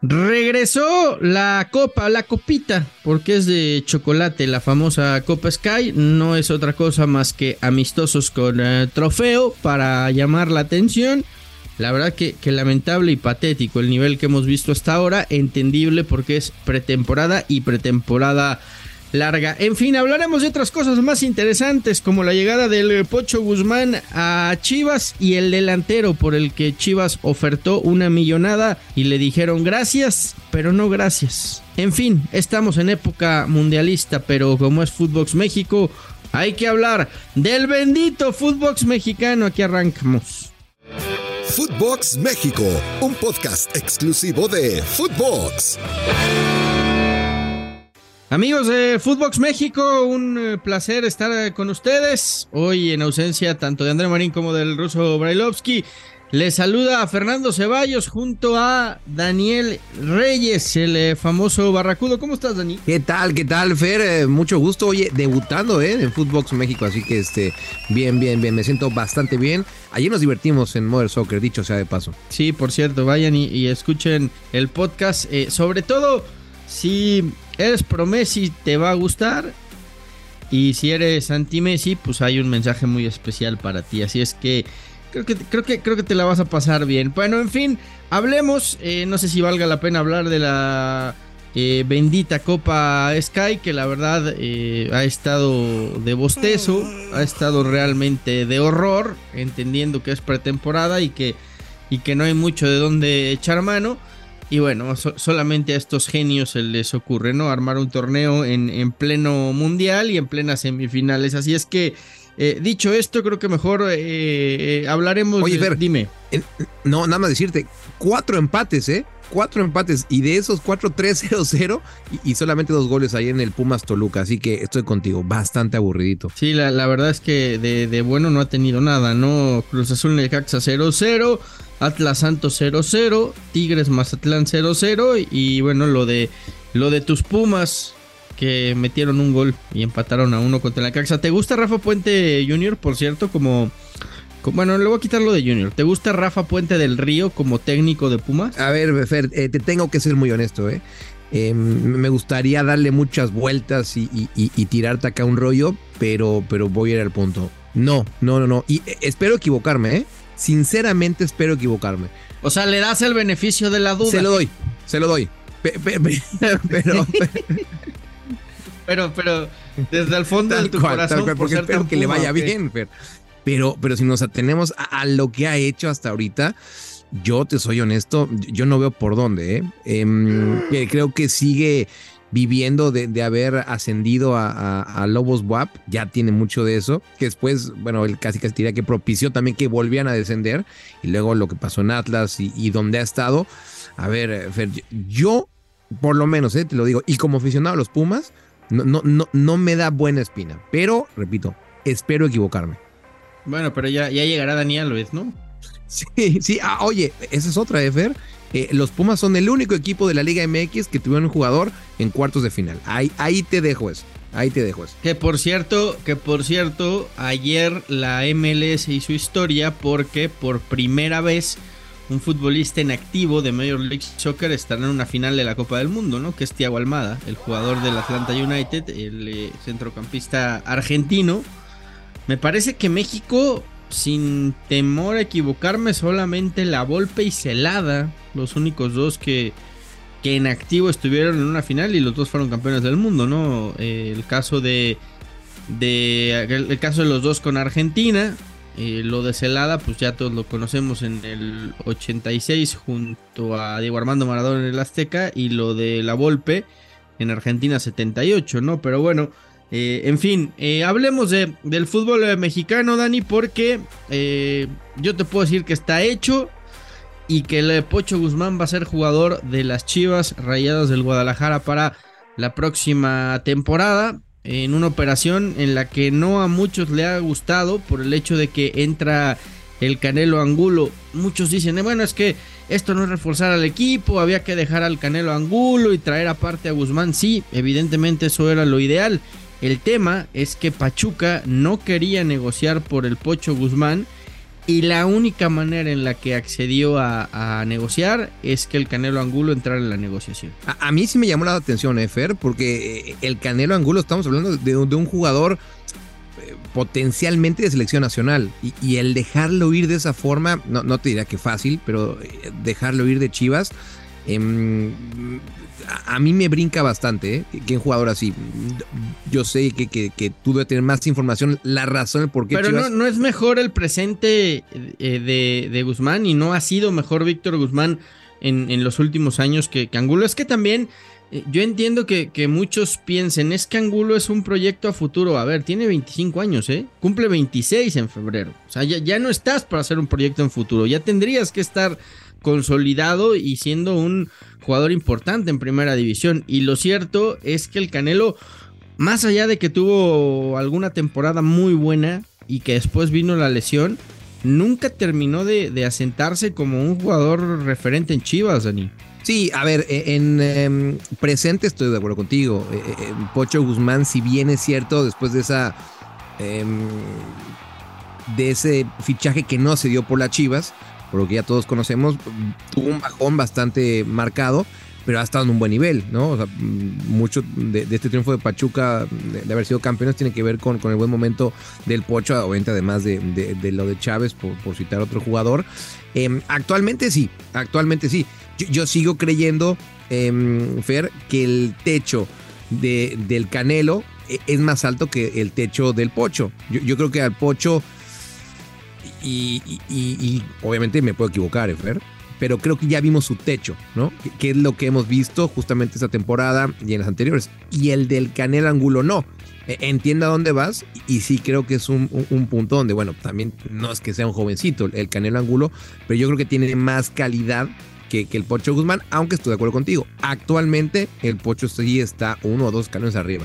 Regresó la copa, la copita, porque es de chocolate, la famosa Copa Sky. No es otra cosa más que amistosos con eh, trofeo para llamar la atención. La verdad que, que, lamentable y patético el nivel que hemos visto hasta ahora. Entendible porque es pretemporada y pretemporada larga. En fin, hablaremos de otras cosas más interesantes como la llegada del Pocho Guzmán a Chivas y el delantero por el que Chivas ofertó una millonada y le dijeron gracias, pero no gracias. En fin, estamos en época mundialista, pero como es Footbox México, hay que hablar del bendito Footbox mexicano. Aquí arrancamos. Footbox México, un podcast exclusivo de Footbox. Amigos de Footbox México, un eh, placer estar eh, con ustedes. Hoy en ausencia tanto de André Marín como del ruso Brailovsky. Les saluda a Fernando Ceballos junto a Daniel Reyes, el eh, famoso barracudo. ¿Cómo estás, Dani? ¿Qué tal? ¿Qué tal, Fer? mucho gusto. Oye, debutando ¿eh? en Footbox México, así que este, bien, bien, bien. Me siento bastante bien. Ayer nos divertimos en Modern Soccer, dicho sea de paso. Sí, por cierto, vayan y, escuchen el podcast. sobre todo, si eres pro Messi, te va a gustar. Y si eres anti Messi, pues hay un mensaje muy especial para ti. Así es que creo que, creo que, creo que te la vas a pasar bien. Bueno, en fin, hablemos. Eh, no sé si valga la pena hablar de la eh, bendita Copa Sky, que la verdad eh, ha estado de bostezo, ha estado realmente de horror, entendiendo que es pretemporada y que, y que no hay mucho de dónde echar mano. Y bueno, solamente a estos genios se les ocurre, ¿no? Armar un torneo en, en pleno mundial y en plenas semifinales. Así es que, eh, dicho esto, creo que mejor eh, eh, hablaremos. Oye, Fer, dime. no, nada más decirte, cuatro empates, ¿eh? Cuatro empates y de esos cuatro, tres, cero, cero y, solamente dos goles ahí en el Pumas Toluca. Así que estoy contigo, bastante aburridito. Sí, la, la verdad es que de, de, bueno no ha tenido nada, ¿no? Cruz Azul Necaxa 0-0. Atlas Santos 0-0, Tigres Mazatlán 0-0 y bueno, lo de lo de tus Pumas que metieron un gol y empataron a uno contra la Caxa. ¿Te gusta Rafa Puente Jr., por cierto, como, bueno, le voy a quitar lo de Junior. ¿Te gusta Rafa Puente del Río como técnico de Pumas? A ver, Fer, eh, te tengo que ser muy honesto, ¿eh? Em, me gustaría darle muchas vueltas y, tirarte acá un rollo, pero, pero voy a ir al punto. No, no, no, no. Y eh, espero equivocarme, ¿eh? Sinceramente espero equivocarme. O sea, le das el beneficio de la duda. Se lo doy, se lo doy. pero, pero, pero, desde el fondo de tu corazón. porque espero que le vaya bien, pero, pero si nos atenemos a, lo que ha hecho hasta ahorita, yo te soy honesto, yo no veo por dónde. ¿eh? Em, creo que sigue viviendo de, haber ascendido a, Lobos WAP, ya tiene mucho de eso, que después, bueno, él casi casi diría que propició también que volvían a descender, y luego lo que pasó en Atlas y, donde ha estado. A ver, Fer, yo, por lo menos, eh, te lo digo, y como aficionado a los Pumas, no, no, no, no me da buena espina, pero, repito, espero equivocarme. Bueno, pero ya, ya llegará Daniel Luis, ¿no? Sí, sí, ah, oye, esa es otra, ¿eh, Fer? Eh, los Pumas son el único equipo de la Liga MX que tuvieron un jugador en cuartos de final. Ahí, ahí te dejo eso. Ahí te dejo eso. Que por cierto, que por cierto, ayer la MLS hizo historia porque por primera vez un futbolista en activo de Major League Soccer estará en una final de la Copa del Mundo, ¿no? Que es Thiago Almada, el jugador del Atlanta United, el eh, centrocampista argentino. Me parece que México sin temor a equivocarme, solamente la Volpe y Celada, los únicos dos que, que en activo estuvieron en una final y los dos fueron campeones del mundo, ¿no? Eh, el caso de, de el, caso de los dos con Argentina, eh, lo de Celada, pues ya todos lo conocemos en el 86 junto a Diego Armando Maradona en el Azteca y lo de la Volpe en Argentina 78, ¿no? Pero bueno, eh, en fin, eh, hablemos de, del fútbol eh, mexicano, Dani, porque yo te puedo decir que está hecho y que el Pocho Guzmán va a ser jugador de las Chivas Rayadas del Guadalajara para la próxima temporada. En una operación en la que no a muchos le ha gustado por el hecho de que entra el Canelo Angulo. Muchos dicen, bueno, es que esto no es reforzar al equipo, había que dejar al Canelo Angulo y traer aparte a Guzmán. Sí, evidentemente eso era lo ideal. El tema es que Pachuca no quería negociar por el Pocho Guzmán y la única manera en la que accedió a, negociar es que el Canelo Angulo entrara en la negociación. A, mí sí me llamó la atención, Efer, porque eh, el Canelo Angulo, estamos hablando de, un jugador eh, potencialmente de selección nacional y, el dejarlo ir de esa forma, no, no te diría que fácil, pero eh, dejarlo ir de Chivas, em, a mí me brinca bastante ¿eh? que un jugador así. Yo sé que, que, tú debes tener más información, la razón por qué. Pero no, no, es mejor el presente eh, de, Guzmán y no ha sido mejor Víctor Guzmán en, los últimos años que, Angulo. Es que también eh, yo entiendo que, que, muchos piensen, es que Angulo es un proyecto a futuro. A ver, tiene 25 años, ¿eh? Cumple 26 en febrero. O sea, ya, ya no estás para hacer un proyecto en futuro. Ya tendrías que estar consolidado y siendo un jugador importante en primera división. Y lo cierto es que el Canelo, más allá de que tuvo alguna temporada muy buena y que después vino la lesión, nunca terminó de, asentarse como un jugador referente en Chivas, Dani. Sí, a ver, e, en, em, presente estoy de acuerdo contigo. E, e, Pocho Guzmán, si bien es cierto, después de esa em, de ese fichaje que no se dio por las Chivas, por lo que ya todos conocemos, tuvo un bajón bastante marcado, pero ha estado en un buen nivel, ¿no? O sea, mucho de, este triunfo de Pachuca, de, haber sido campeones, tiene que ver con, con, el buen momento del Pocho, obviamente además de, lo de Chávez, por, citar otro jugador. Em, actualmente sí, actualmente sí. Yo, sigo creyendo, em, Fer, que el techo del Canelo e, es más alto que el techo del Pocho. Yo, yo creo que al Pocho y, obviamente me puedo equivocar, Efer, pero creo que ya vimos su techo, ¿no? Que, es lo que hemos visto justamente esta temporada y en las anteriores. Y el del Canelo Angulo no. E, entienda dónde vas y sí creo que es un, punto donde, bueno, también no es que sea un jovencito el Canelo Angulo, pero yo creo que tiene más calidad que, que, el Pocho Guzmán, aunque estoy de acuerdo contigo. Actualmente el Pocho sí está uno o dos canones arriba.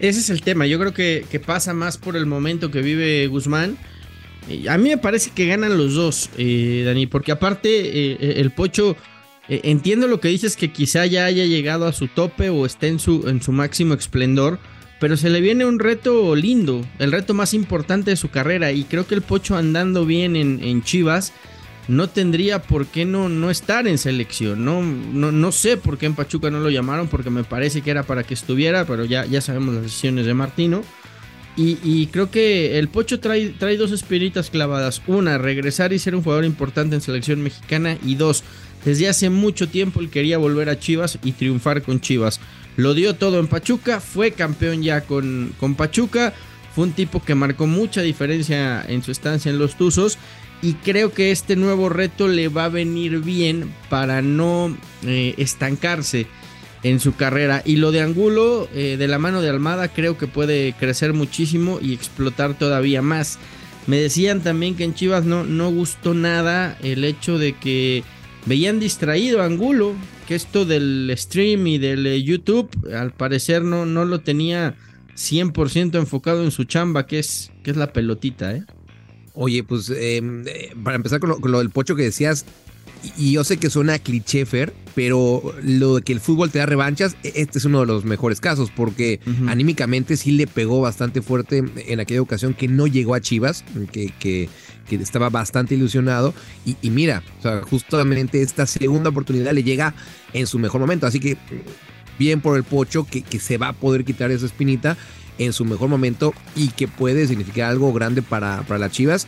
Ese es el tema. Yo creo que, pasa más por el momento que vive Guzmán. A mí me parece que ganan los dos, eh, Dani, porque aparte eh, eh, el Pocho, entiendo lo que dices que quizá ya haya llegado a su tope o esté en su, máximo esplendor, pero se le viene un reto lindo, el reto más importante de su carrera y creo que el Pocho andando bien en, en Chivas no tendría por qué no, no estar en selección. No, no, no, sé por qué en Pachuca no lo llamaron, porque me parece que era para que estuviera, pero ya, ya sabemos las decisiones de Martino. Y, creo que el Pocho trae, trae dos espiritas clavadas. Una, regresar y ser un jugador importante en selección mexicana. Y dos, desde hace mucho tiempo él quería volver a Chivas y triunfar con Chivas. Lo dio todo en Pachuca, fue campeón ya con, con Pachuca. Fue un tipo que marcó mucha diferencia en su estancia en los Tuzos y creo que este nuevo reto le va a venir bien para no eh, estancarse en su carrera. Y lo de Angulo, eh, de la mano de Almada, creo que puede crecer muchísimo y explotar todavía más. Me decían también que en Chivas no, no gustó nada el hecho de que veían distraído a Angulo, que esto del stream y del eh, YouTube, al parecer no, no lo tenía 100% enfocado en su chamba, que es, que es la pelotita, ¿eh? Oye, pues em, eh, para empezar con lo, del pocho que decías, y yo sé que suena cliché, Fer, pero lo de que el fútbol te da revanchas, e, este es uno de los mejores casos, porque anímicamente sí le pegó bastante fuerte en aquella ocasión que no llegó a Chivas, que, que, estaba bastante ilusionado. Y, mira, o sea, justamente esta segunda oportunidad le llega en su mejor momento. Así que bien por el pocho que, que se va a poder quitar esa espinita en su mejor momento y que puede significar algo grande para, para las Chivas.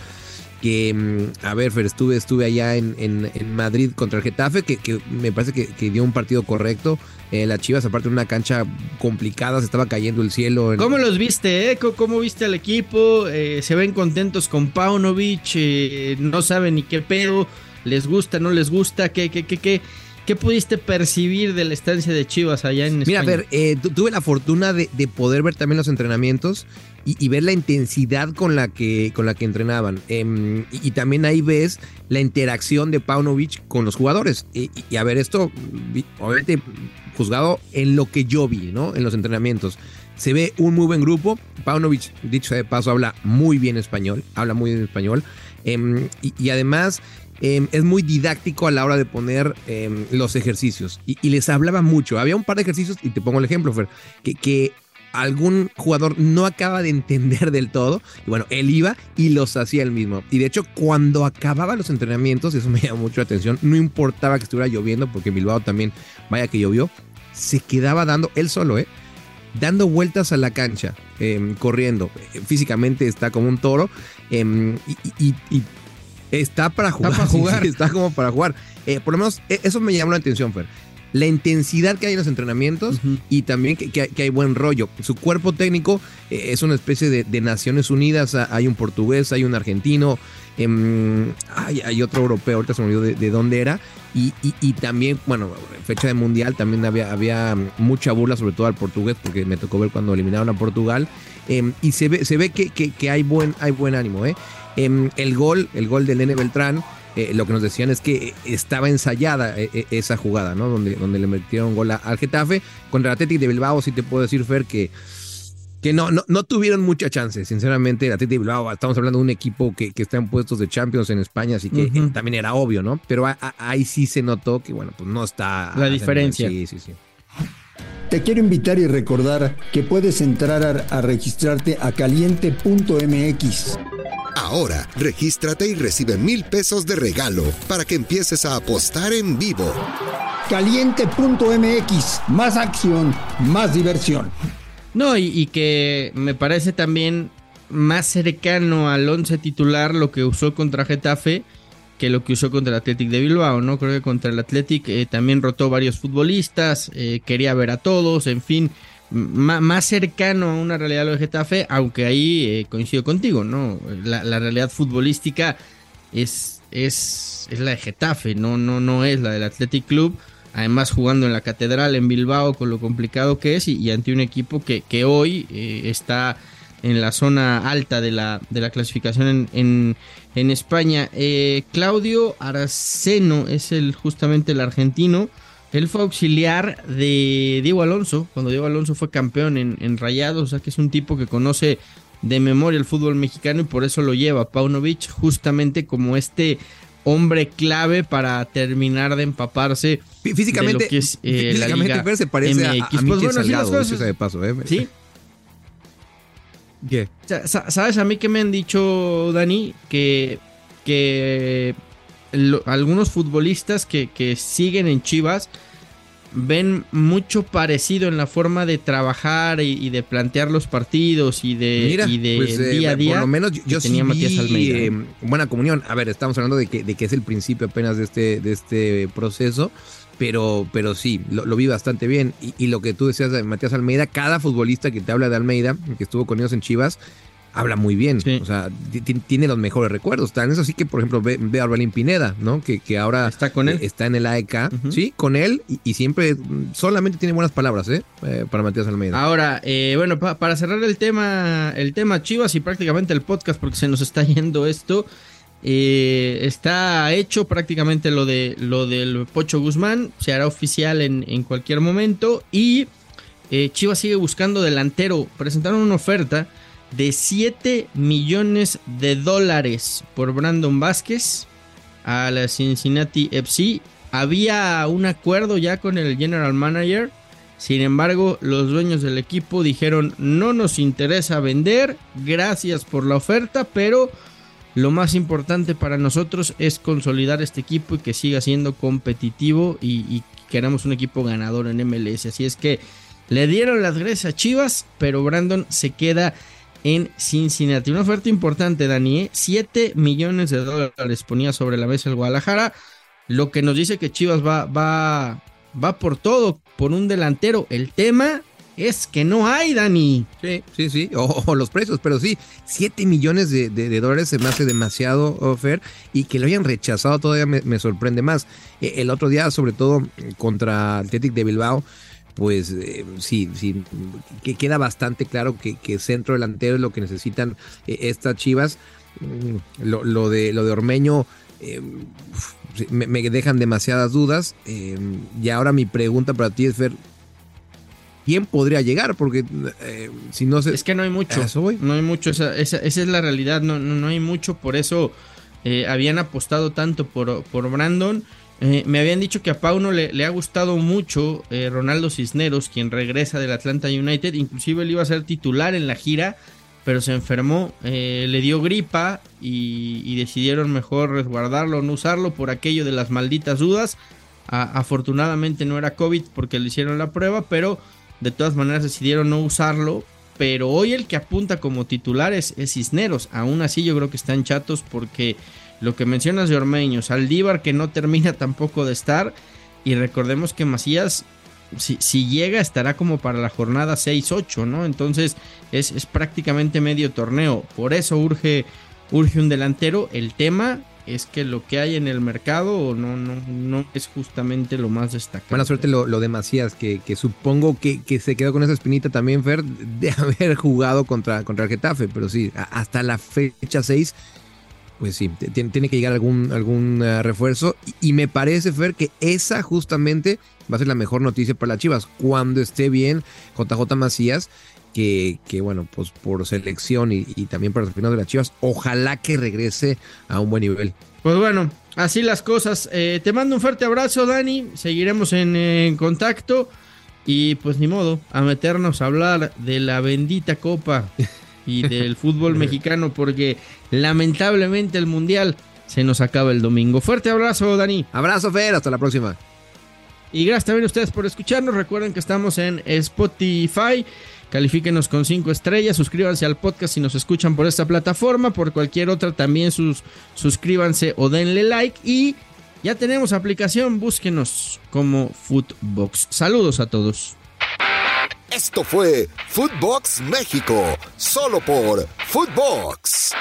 Que, mm, a ver, Fer, estuve, estuve allá en, en, Madrid contra el Getafe, que, que me parece que, dio un partido correcto. Eh, las Chivas, aparte de una cancha complicada, se estaba cayendo el cielo. ¿Cómo los viste, eh? ¿Cómo viste al equipo? Eh, ¿Se ven contentos con Paunovic? Eh, ¿No saben ni qué pedo? ¿Les gusta, no les gusta? ¿Qué, qué, qué, qué? ¿Qué pudiste percibir de la estancia de Chivas allá en España? Mira, a ver, eh, tuve la fortuna de, poder ver también los entrenamientos y, ver la intensidad con la que, con la que entrenaban. Em, y, también ahí ves la interacción de Paunovic con los jugadores. Y, a ver, esto, obviamente, juzgado en lo que yo vi, ¿no? En los entrenamientos. Se ve un muy buen grupo. Paunovic, dicho de paso, habla muy bien español. Habla muy bien español. Em, y además Em, es muy didáctico a la hora de poner em, los ejercicios. Y, les hablaba mucho. Había un par de ejercicios, y te pongo el ejemplo, Fer, que, algún jugador no acaba de entender del todo. Y bueno, él iba y los hacía él mismo. Y de hecho, cuando acababa los entrenamientos, eso me llamó mucho la atención, no importaba que estuviera lloviendo, porque Bilbao también, vaya que llovió, se quedaba dando, él solo, ¿eh? Dando vueltas a la cancha, corriendo. Físicamente está como un toro. Y, Está para jugar. Está para jugar. está como para jugar. Eh, por lo menos e, eso me llamó la atención, Fer. La intensidad que hay en los entrenamientos y también que, hay buen rollo. Su cuerpo técnico eh, es una especie de, Naciones Unidas. Hay un portugués, hay un argentino, em, hay, otro europeo, ahorita se me olvidó de, dónde era. Y, también, bueno, fecha de mundial, también había, había mucha burla, sobre todo al portugués, porque me tocó ver cuando eliminaron a Portugal. Em, y se ve, se ve que, que, hay, buen, hay buen ánimo, ¿eh? Em, el gol, el gol de Nene Beltrán, eh, lo que nos decían es que estaba ensayada eh, eh, esa jugada, ¿no? Donde, donde le metieron gol al Getafe. Contra el Atlético de Bilbao, sí te puedo decir, Fer, que, que no, no, no tuvieron mucha chance. Sinceramente, el Atlético de Bilbao, estamos hablando de un equipo que, que está en puestos de Champions en España, así que también era obvio, ¿no? Pero ahí sí se notó que, bueno, pues no está. La diferencia. Sí, sí, sí. Te quiero invitar y recordar que puedes entrar a registrarte a caliente.mx. Ahora, regístrate y recibe mil pesos de regalo para que empieces a apostar en vivo. Caliente.mx, más acción, más diversión. No, y, que me parece también más cercano al once titular lo que usó contra Getafe que lo que usó contra el Athletic de Bilbao, ¿no? Creo que contra el Athletic eh, también rotó varios futbolistas, eh, quería ver a todos, en fin, más cercano a una realidad de Getafe, aunque ahí eh, coincido contigo, ¿no? La, realidad futbolística es, es, es, la de Getafe, no, no, no es la del Athletic Club. Además, jugando en la Catedral en Bilbao, con lo complicado que es, y, ante un equipo que, que hoy eh, está en la zona alta de la, de la clasificación en, en, España. Eh, Claudio Araceno es el justamente el argentino él fue auxiliar de Diego Alonso, cuando Diego Alonso fue campeón en, en Rayados, o sea que es un tipo que conoce de memoria el fútbol mexicano y por eso lo lleva Paunovic justamente como este hombre clave para terminar de empaparse físicamente de lo que es eh, físicamente la Liga se parece a, a pues bueno, Salgado, cosas, de paso, ¿eh? ¿Sí? ¿Qué? ¿Sabes a mí que me han dicho, Dani? Que, que algunos futbolistas que, que siguen en Chivas ven mucho parecido en la forma de trabajar y, de plantear los partidos y de, de pues, eh, día a día. Por lo menos yo, tenía Matías Almeida. Eh, buena comunión. A ver, estamos hablando de que, de que es el principio apenas de este, de este proceso. Pero, pero sí, lo, vi bastante bien. Y, y, lo que tú decías de Matías Almeida, cada futbolista que te habla de Almeida, que estuvo con ellos en Chivas, habla muy bien. O sea, tiene los mejores recuerdos. Tan eso sí que, por ejemplo, ve, a Orbelín Pineda, ¿no? Que, que ahora está con él. Está en el AEK, sí, con él. Y, siempre mm, solamente tiene buenas palabras, ¿eh? eh para Matías Almeida. Ahora, eh, bueno, para cerrar el tema, el tema Chivas y prácticamente el podcast, porque se nos está yendo esto. Eh, está hecho prácticamente lo de lo del Pocho Guzmán. Se hará oficial en, en cualquier momento. Y Chivas sigue buscando delantero. Presentaron una oferta de 7 millones de dólares por Brandon Vázquez a la Cincinnati FC. Había un acuerdo ya con el general manager. Sin embargo, los dueños del equipo dijeron no nos interesa vender, gracias por la oferta, pero lo más importante para nosotros es consolidar este equipo y que siga siendo competitivo y, y queramos un equipo ganador en MLS. Así es que le dieron las gracias a Chivas, pero Brandon se queda en Cincinnati. Una oferta importante, Dani. 7 ¿eh? millones de dólares ponía sobre la mesa el Guadalajara. Lo que nos dice que Chivas va, va, va por todo, por un delantero. El tema es que no hay, Dani. Sí, sí, sí, o, los precios, pero sí, 7 millones de, dólares se me hace demasiado, Fer, y que lo hayan rechazado todavía me, sorprende más. Eh, el otro día, sobre todo contra Athletic de Bilbao, pues eh, sí, sí, que queda bastante claro que, centro delantero es lo que necesitan eh, estas chivas. Mm, lo, de, lo de Ormeño me, me, dejan demasiadas dudas. y ahora mi pregunta para ti es, Fer, quién podría llegar, porque eh, si no se... Es que no hay mucho, no hay mucho, esa, esa, esa, es la realidad, no, no, hay mucho, por eso eh, habían apostado tanto por, por Brandon. Eh, me habían dicho que a Pauno le, le ha gustado mucho Ronaldo Cisneros, quien regresa del Atlanta United, inclusive él iba a ser titular en la gira, pero se enfermó, le dio gripa y, y, decidieron mejor resguardarlo, no usarlo por aquello de las malditas dudas. afortunadamente no era COVID porque le hicieron la prueba, pero de todas maneras decidieron no usarlo. Pero hoy el que apunta como titular es, Cisneros. Aún así yo creo que están chatos porque lo que mencionas de Ormeño, Saldívar que no termina tampoco de estar. Y recordemos que Macías, si, llega, estará como para la jornada 6-8, ¿no? Entonces es, es, prácticamente medio torneo. Por eso urge, urge un delantero. El tema es que lo que hay en el mercado no, no, no es justamente lo más destacado. Buena suerte lo, de Macías, que, que supongo que, que, se quedó con esa espinita también, Fer, de haber jugado contra, contra el Getafe, pero sí, hasta la fecha 6, pues sí, tiene, que llegar algún, algún eh, refuerzo. Y, me parece, Fer, que esa justamente va a ser la mejor noticia para las Chivas. Cuando esté bien JJ Macías, que, bueno, pues por selección y, también para el final de las Chivas, ojalá que regrese a un buen nivel. Pues bueno, así las cosas. Eh, te mando un fuerte abrazo, Dani. Seguiremos en, contacto. Y pues ni modo, a meternos a hablar de la bendita copa y del fútbol mexicano, porque lamentablemente el mundial se nos acaba el domingo. Fuerte abrazo, Dani. Abrazo, Fer. Hasta la próxima. Y gracias también a ustedes por escucharnos. Recuerden que estamos en Spotify. Califíquenos con 5 estrellas, suscríbanse al podcast si nos escuchan por esta plataforma, por cualquier otra también sus, suscríbanse o denle like y ya tenemos aplicación, búsquenos como Footbox. Saludos a todos. Esto fue Footbox México, solo por Footbox.